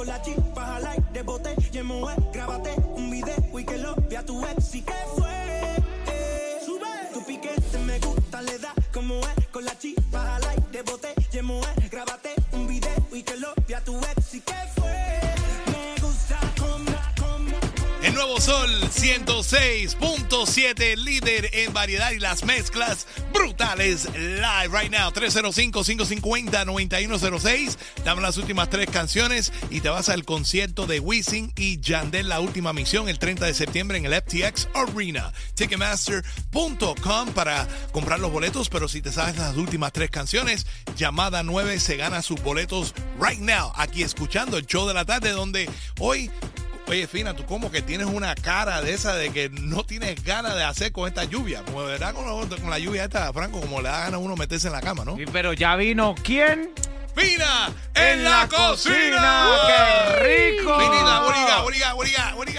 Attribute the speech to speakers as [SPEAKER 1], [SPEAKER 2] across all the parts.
[SPEAKER 1] Con la chispa al aire, bote y en moe Grábate un video y que lo vea tu ex ¿Y qué fue? Ey. Tu piquete me gusta, le da como es Con la chispa al aire, bote y en moe
[SPEAKER 2] Nuevo Sol 106.7, líder en variedad y las mezclas brutales live right now. 305-550-9106. Dame las últimas tres canciones y te vas al concierto de Wisin y Yandel, la última misión, el 30 de septiembre en el FTX Arena. Ticketmaster.com para comprar los boletos, pero si te sabes las últimas tres canciones, llamada 9 se gana sus boletos right now. Aquí escuchando el show de la tarde, donde hoy Oye, Fina, tú como que tienes una cara de esa de que no tienes ganas de hacer con esta lluvia. Como de verdad con, la- con la lluvia esta, Franco, como le da ganas a uno meterse en la cama, ¿no?
[SPEAKER 3] Sí, pero ya vino quién?
[SPEAKER 2] ¡Fina en la cocina!
[SPEAKER 3] ¡Qué rico!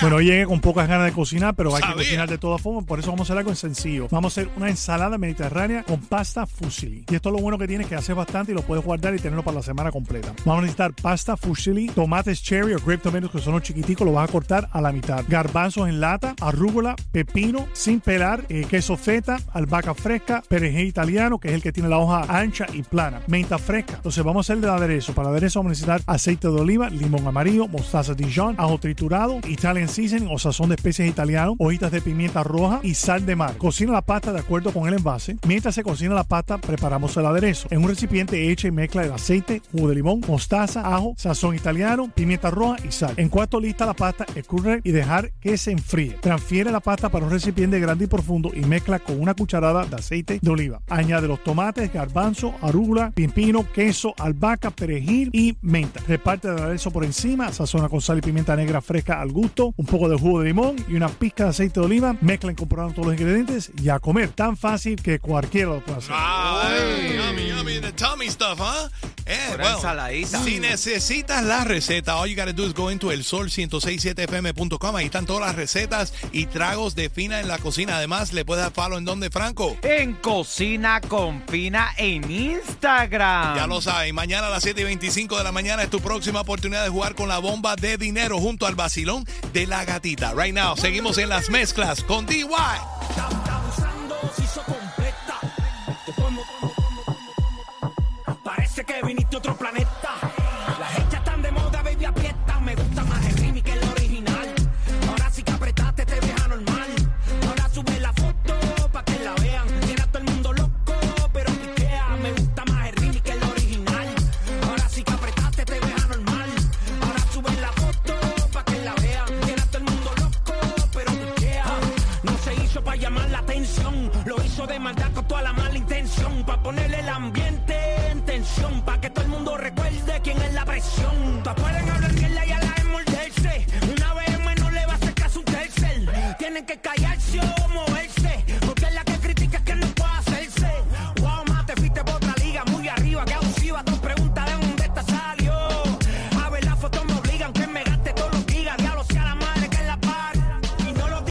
[SPEAKER 4] Bueno, hoy llegué con pocas ganas de cocinar, pero hay
[SPEAKER 2] Sabía.
[SPEAKER 4] que cocinar de todas formas. Por eso vamos a hacer algo sencillo. Vamos a hacer una ensalada mediterránea con pasta fusilli. Y esto es lo bueno que tiene, que hace bastante y lo puedes guardar y tenerlo para la semana completa. Vamos a necesitar pasta fusilli, tomates cherry o grape tomatoes, que son los chiquiticos, los vas a cortar a la mitad. Garbanzos en lata, arrúgula, pepino, sin pelar, eh, queso feta, albahaca fresca, perejil italiano, que es el que tiene la hoja ancha y plana, menta fresca. Entonces vamos a hacer el aderezo. Para el aderezo vamos a necesitar aceite de oliva, limón amarillo, mostaza Dijon, ajo triturado, Italian seasoning o sazón de especies italiano, hojitas de pimienta roja y sal de mar. Cocina la pasta de acuerdo con el envase. Mientras se cocina la pasta, preparamos el aderezo. En un recipiente echa y mezcla el aceite, jugo de limón, mostaza, ajo, sazón italiano, pimienta roja y sal. En cuanto lista la pasta, escurre y dejar que se enfríe. Transfiere la pasta para un recipiente grande y profundo y mezcla con una cucharada de aceite de oliva. Añade los tomates, garbanzo, arúgula, pepino, queso, albahaca, perejil y menta. Reparte el aderezo por encima, sazona con sal y pimienta negra fresca al gusto, un poco de jugo de limón y una pizca de aceite de oliva. Mezcla incorporando todos los ingredientes y a comer. Tan fácil que cualquiera lo puede hacer.
[SPEAKER 2] Ay, yummy, yummy, the tummy stuff, huh? Eh,
[SPEAKER 3] Pura
[SPEAKER 2] well,
[SPEAKER 3] ensaladita.
[SPEAKER 2] Si necesitas la receta, all you gotta do is go into el sol 1067fm.com. Ahí están todas las recetas y tragos de Fina en la cocina. Además, le puedes dar follow en donde, Franco.
[SPEAKER 3] En Cocina con Fina en Instagram.
[SPEAKER 2] Ya lo sabes, mañana a las 7 y 25 de la mañana es tu próxima oportunidad de jugar con la bomba de dinero junto al vacilón de la gatita. Right now, seguimos en las mezclas con DY.
[SPEAKER 1] Que viniste a otro planeta. Tienen que callarse o moverse.